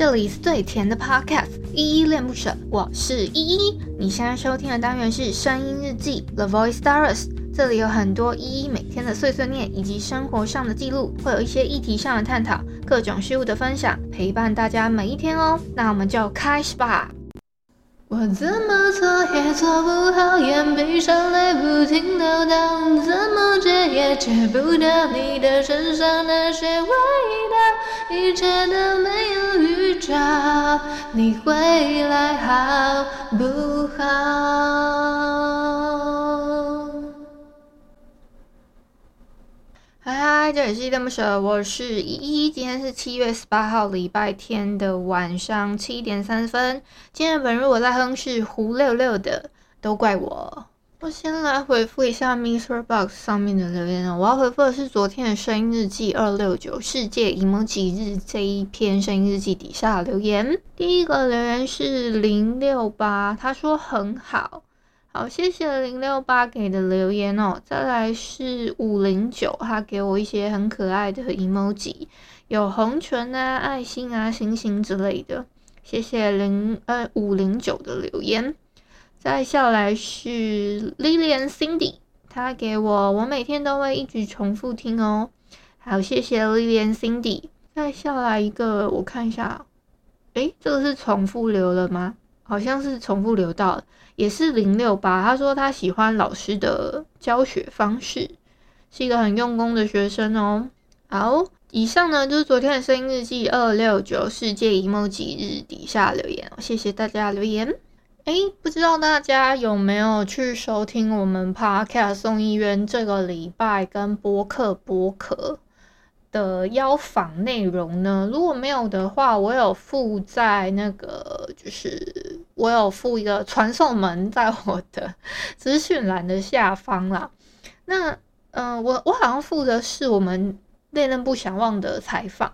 这里是最甜的 Podcast，依依恋不舍，我是依依。你现在收听的单元是声音日记 The Voice Diaries，这里有很多依依每天的碎碎念以及生活上的记录，会有一些议题上的探讨，各种事物的分享，陪伴大家每一天哦。那我们就开始吧。我怎么做也做不好，眼闭上泪不停流淌，怎么戒也戒不掉你的身上那些味道，一切都没你会来好不好？嗨嗨，这里是依依恋不舍，我是依依。今天是七月十八号，礼拜天的晚上七点三十分。今天本日我在哼是胡六六的，都怪我。我先来回复一下 MixerBox 上面的留言哦。我要回复的是昨天的声音日记二六九世界 emoji 日这一篇声音日记底下留言。第一个留言是零六八，他说很好。好，谢谢零六八给的留言哦。再来是五零九，他给我一些很可爱的 emoji，有红唇啊、爱心啊、星星之类的。谢谢零呃五零九的留言。再下来是 Lilian Cindy，他给我，我每天都会一直重复听哦。好，谢谢 Lilian Cindy。再下来一个，我看一下，诶，这个是重复留了吗？好像是重复留到，也是零六八。他说他喜欢老师的教学方式，是一个很用功的学生哦。好，以上呢就是昨天的声音日记二六九世界 emoji 日底下留言，谢谢大家留言。哎，不知道大家有没有去收听我们 Podcast 送医院这个礼拜跟播客播客的邀访内容呢？如果没有的话，我有附在那个，就是我有附一个传送门在我的资讯栏的下方啦。那，嗯、我我好像附的是我们恋人不想忘的采访。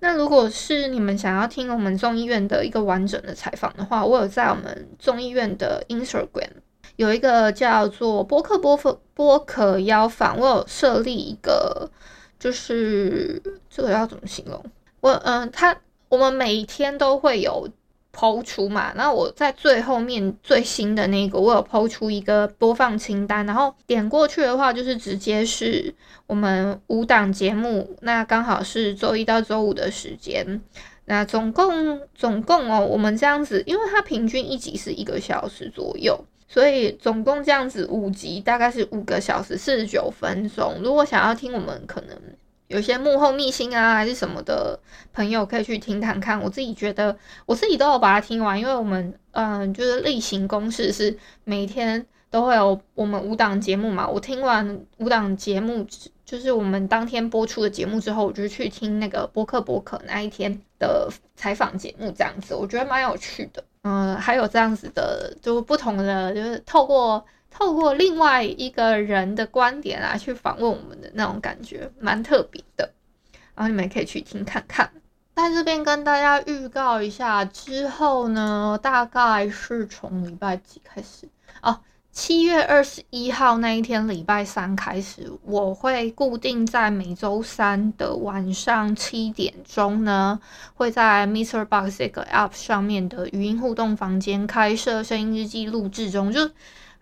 那如果是你们想要听我们众议院的一个完整的采访的话，我有在我们众议院的 Instagram 有一个叫做播客播客播客邀访，我有设立一个。就是这个要怎么形容？我嗯，他我们每一天都会有抛出嘛，那我在最后面最新的那个，我有抛出一个播放清单，然后点过去的话，就是直接是我们五档节目，那刚好是周一到周五的时间，那总共总共哦，我们这样子，因为它平均一集是一个小时左右。所以总共这样子五集，大概是五个小时四十九分钟。如果想要听我们可能有些幕后秘辛啊，还是什么的朋友，可以去听看看。我自己觉得，我自己都有把它听完，因为我们嗯，就是例行公事是每天都会有我们五档节目嘛。我听完五档节目，就是我们当天播出的节目之后，我就去听那个播客播客那一天的采访节目，这样子我觉得蛮有趣的。嗯，还有这样子的，就不同的，就是透过透过另外一个人的观点啊去访问我们那种感觉，蛮特别的。然后你们可以去听看看。在这边跟大家预告一下，之后呢，大概是从礼拜几开始哦。七月二十一号那一天，礼拜三开始，我会固定在每周三的晚上七点钟呢，会在 MixerBox 这个 App 上面的语音互动房间开设声音日记录制中，就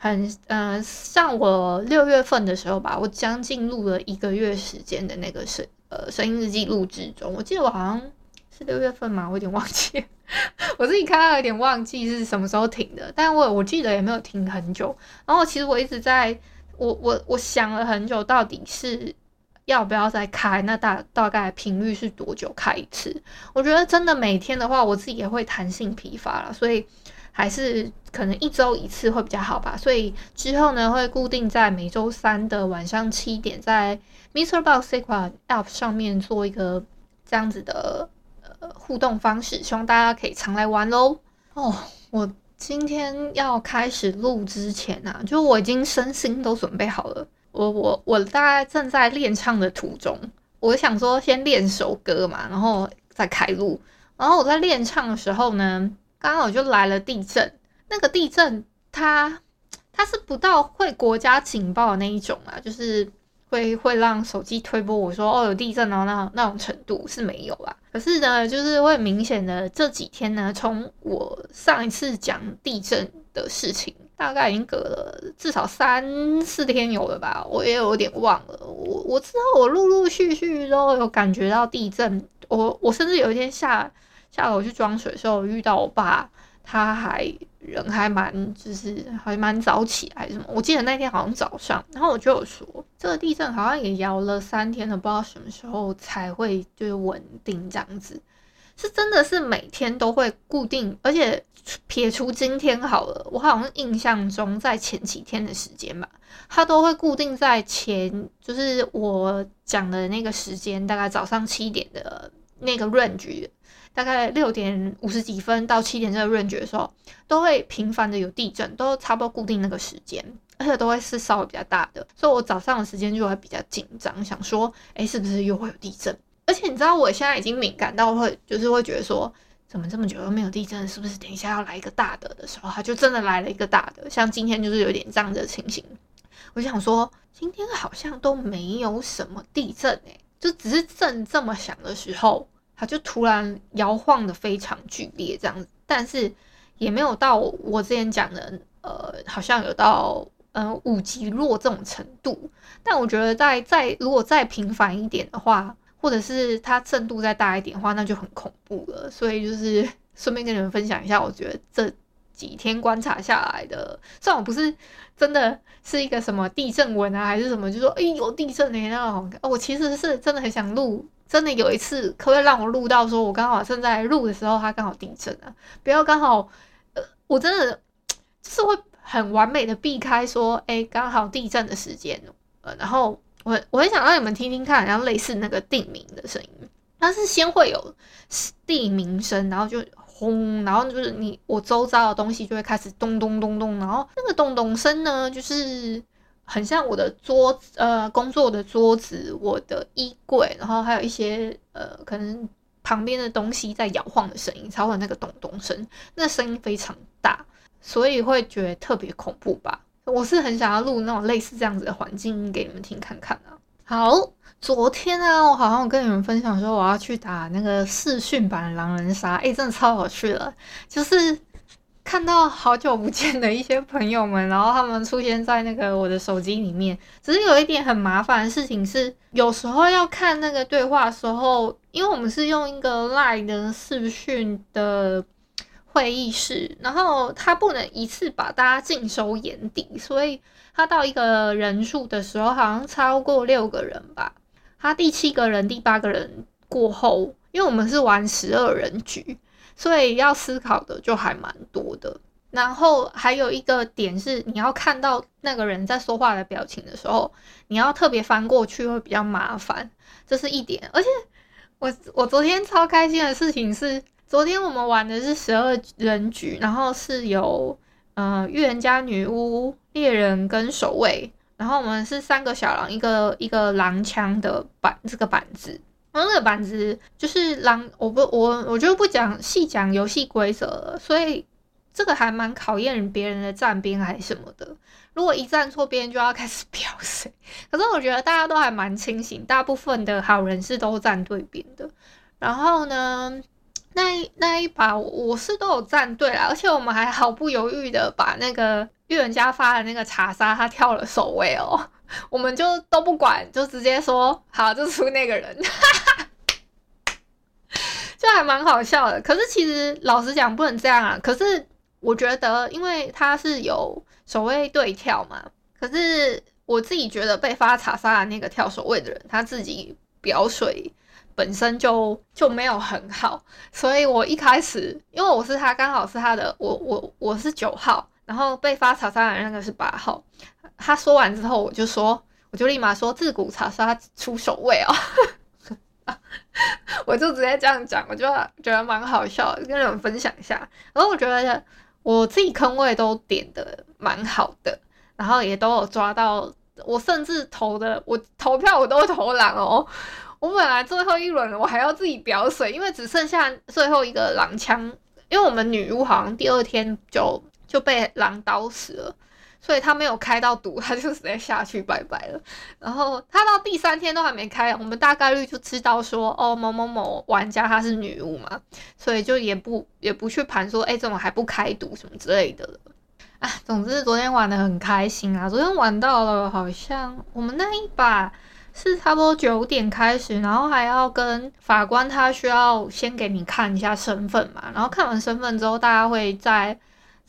很嗯、呃，像我六月份的时候吧，我将近录了一个月时间的那个声呃声音日记录制中，我记得我好像是六月份嘛，我有点忘记。我自己看到有点忘记是什么时候停的，但我我记得也没有停很久。然后其实我一直在，我我我想了很久，到底是要不要再开？那大大概频率是多久开一次？我觉得真的每天的话，我自己也会弹性疲乏了，所以还是可能一周一次会比较好吧。所以之后呢，会固定在每周三的晚上七点，在 MixerBox 这款 App 上面做一个这样子的呃。互动方式，希望大家可以常来玩喽。哦，我今天要开始录之前啊，就我已经身心都准备好了。我我我大概正在练唱的途中，我想说先练首歌嘛，然后再开录。然后我在练唱的时候呢，刚好就来了地震。那个地震它它是不到会国家警报的那一种啊，就是会会让手机推播我说哦有地震哦，那那种程度是没有啦。可是呢，就是会明显的这几天呢，从我上一次讲地震的事情，大概已经隔了至少三四天有了吧，我也有点忘了。我我知道我陆陆续续都有感觉到地震，我我甚至有一天下下楼去装水的时候遇到我爸，他还。人还蛮，就是还蛮早起来什么。我记得那天好像早上，然后我就有说，这个地震好像也摇了三天了，不知道什么时候才会就是稳定这样子。是真的是每天都会固定，而且撇除今天好了，我好像印象中在前几天的时间吧，它都会固定在前，就是我讲的那个时间，大概早上七点的那个 range。大概六点五十几分到七点这个润觉的时候，都会频繁的有地震，都差不多固定那个时间，而且都会是稍微比较大的，所以我早上的时间就会比较紧张，想说，哎，是不是又会有地震？而且你知道，我现在已经敏感到会，就是会觉得说，怎么这么久都没有地震，是不是等一下要来一个大的的时候，它就真的来了一个大的，像今天就是有点这样的情形。我想说，今天好像都没有什么地震哎，就只是震这么响的时候。就突然摇晃的非常剧烈，这样子，但是也没有到我之前讲的，呃，好像有到呃五级弱这种程度。但我觉得再再如果再频繁一点的话，或者是它震度再大一点的话，那就很恐怖了。所以就是 顺便跟你们分享一下，我觉得这几天观察下来的，虽然我不是真的是一个什么地震文啊，还是什么，就说哎有地震哎那种，我其实是真的很想录。真的有一次，可不可以让我录到说，我刚好正在录的时候，它刚好地震啊？不要刚好，呃，我真的 就是会很完美的避开说，哎、刚好地震的时间，呃，然后我我很想让你们听听看，然后类似那个地鸣的声音，它是先会有地鸣声，然后就轰，然后就是你我周遭的东西就会开始咚咚咚咚，然后那个咚咚声呢，就是。很像我的桌子，呃，工作的桌子，我的衣柜，然后还有一些呃，可能旁边的东西在摇晃的声音，才会有那个咚咚声，那声音非常大，所以会觉得特别恐怖吧。我是很想要录那种类似这样子的环境给你们听看看啊。好，昨天啊，我好像跟你们分享说我要去打那个视讯版狼人杀，诶，真的超好去了，就是。看到好久不见的一些朋友们，然后他们出现在那个我的手机里面。只是有一点很麻烦的事情是，有时候要看那个对话时候，因为我们是用一个 Line 的视讯的会议室，然后他不能一次把大家尽收眼底，所以他到一个人数的时候，好像超过六个人吧。他第七个人、第八个人过后，因为我们是玩十二人局。所以要思考的就还蛮多的，然后还有一个点是，你要看到那个人在说话的表情的时候，你要特别翻过去会比较麻烦，这是一点。而且我我昨天超开心的事情是，昨天我们玩的是十二人局，然后是由呃预言家、女巫、猎人跟守卫，然后我们是三个小狼，一个一个狼枪的板这个板子。那个板子就是狼，我不我我就不讲细讲游戏规则了，所以这个还蛮考验别人的站边还是什么的。如果一站错边就要开始 飙谁。可是我觉得大家都还蛮清醒，大部分的好人是都站对边的。然后呢，那那一把我是都有站对啦，而且我们还毫不犹豫的把那个预言家发的那个查杀，他跳了守卫哦。我们就都不管，就直接说好，就出那个人，就还蛮好笑的。可是其实老实讲，不能这样啊。可是我觉得，因为他是有守卫对跳嘛，可是我自己觉得被发查杀的那个跳守卫的人，他自己表水本身就就没有很好，所以我一开始因为我是他，刚好是他的，我我我是九号，然后被发查杀的那个是八号。他说完之后，我就说，我就立马说自古查杀出守卫哦，我就直接这样讲，我就觉得蛮好笑，跟你们分享一下。然后我觉得我自己坑位都点的蛮好的，然后也都有抓到，我甚至投的，我投票我都投狼哦。我本来最后一轮我还要自己表水，因为只剩下最后一个狼枪，因为我们女巫好像第二天就就被狼刀死了。所以他没有开到毒，他就直接下去拜拜了。然后他到第三天都还没开，我们大概率就知道说，哦，某某某玩家他是女巫嘛，所以就也不也不去盘说，哎，怎么还不开毒什么之类的了。啊，总之昨天玩得很开心啊，昨天玩到了好像我们那一把是差不多九点开始，然后还要跟法官他需要先给你看一下身份嘛，然后看完身份之后，大家会在。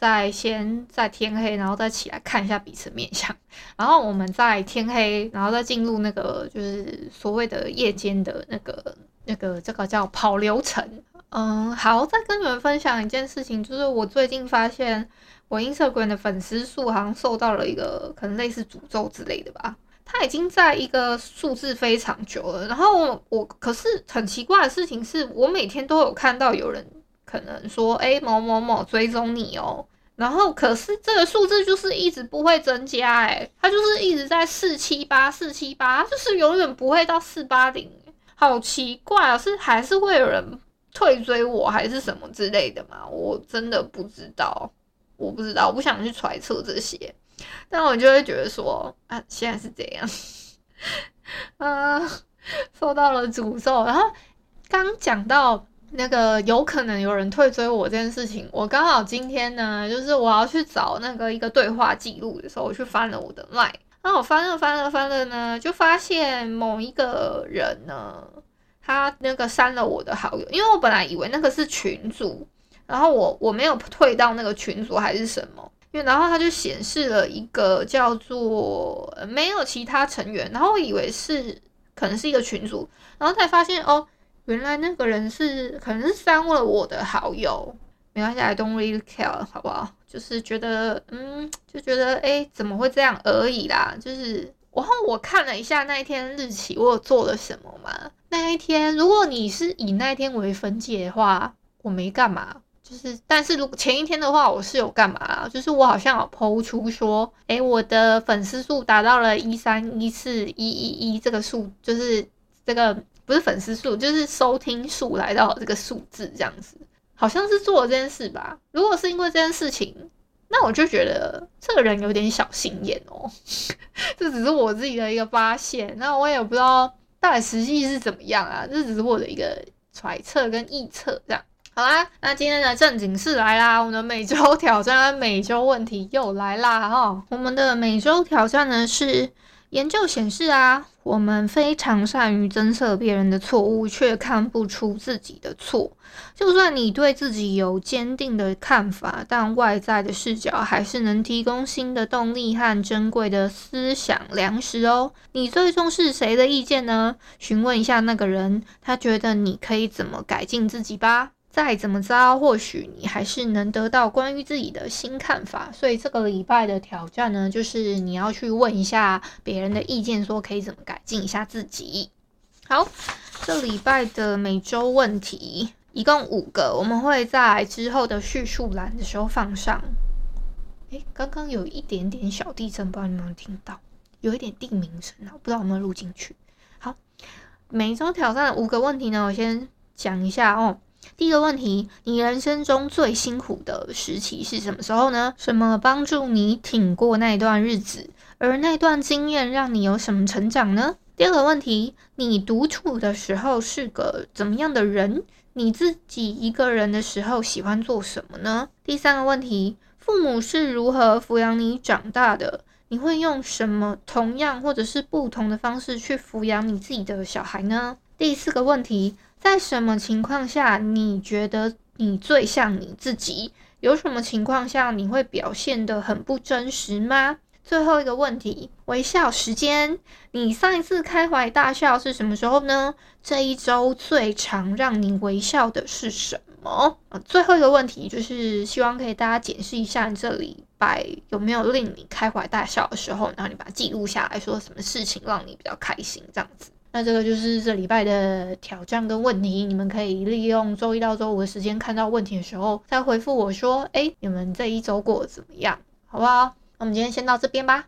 再先在天黑，然后再起来看一下彼此面相，然后我们在天黑，然后再进入那个就是所谓的夜间的那个那个这个叫跑流程。嗯，好，再跟你们分享一件事情，就是我最近发现我 Instagram 的粉丝数好像受到了一个可能类似诅咒之类的吧，它已经在一个数字非常久了。然后我，我可是很奇怪的事情是，我每天都有看到有人可能说，哎，某某某追踪你哦。然后，可是这个数字就是一直不会增加，诶，它就是一直在四七八四七八，就是永远不会到四八零，好奇怪啊！是还是会有人退追我，还是什么之类的吗？我真的不知道，我不知道，我不想去揣测这些，但我就会觉得说啊，现在是这样，啊，受到了诅咒。然后刚讲到。那个有可能有人退追我这件事情，我刚好今天呢，就是我要去找那个一个对话记录的时候，我去翻了我的 line，然后我翻了翻了翻了呢，就发现某一个人呢，他那个删了我的好友，因为我本来以为那个是群组，然后我我没有退到那个群组还是什么，因为然后他就显示了一个叫做没有其他成员，然后我以为是可能是一个群组，然后才发现哦。原来那个人是可能是删了我的好友，没关系，I don't really care，好不好？就是觉得，嗯，就觉得，哎，怎么会这样而已啦。就是，然后我看了一下那一天日期，我有做了什么嘛？那一天，如果你是以那一天为分界的话，我没干嘛。就是，但是如果前一天的话，我是有干嘛？就是我好像有 po 出说，哎，我的粉丝数达到了一三一四一一一这个数，就是这个。不是粉丝数，就是收听数来到这个数字这样子，好像是做了这件事吧。如果是因为这件事情，那我就觉得这个人有点小心眼哦。这只是我自己的一个发现，那我也不知道到底实际是怎么样啊。这只是我的一个揣测跟臆测，这样。好啦，那今天的正经事来啦，我们的每周挑战、每周问题又来啦哈。我们的每周挑战呢是。研究显示啊，我们非常善于侦测别人的错误，却看不出自己的错。就算你对自己有坚定的看法，但外在的视角还是能提供新的动力和珍贵的思想粮食哦。你最重视谁的意见呢？询问一下那个人，他觉得你可以怎么改进自己吧。再怎么着，或许你还是能得到关于自己的新看法。所以这个礼拜的挑战呢，就是你要去问一下别人的意见，说可以怎么改进一下自己。好，这礼拜的每周问题一共五个，我们会在之后的叙述栏的时候放上。诶，刚刚有一点点小地震，不知道你们有没有听到？有一点地鸣声啊，不知道有没有录进去。好，每周挑战的五个问题呢，我先讲一下哦。第一个问题，你人生中最辛苦的时期是什么时候呢？什么帮助你挺过那段日子？而那段经验让你有什么成长呢？第二个问题，你独处的时候是个怎么样的人？你自己一个人的时候喜欢做什么呢？第三个问题，父母是如何抚养你长大的？你会用什么同样或者是不同的方式去抚养你自己的小孩呢？第四个问题。在什么情况下你觉得你最像你自己？有什么情况下你会表现得很不真实吗？最后一个问题，微笑时间，你上一次开怀大笑是什么时候呢？这一周最常让你微笑的是什么？最后一个问题就是希望可以大家检视一下你这礼拜有没有令你开怀大笑的时候，然后你把它记录下来说什么事情让你比较开心，这样子。那这个就是这礼拜的挑战跟问题，你们可以利用周一到周五的时间，看到问题的时候再回复我说，哎，你们这一周过得怎么样？好不好？那我们今天先到这边吧。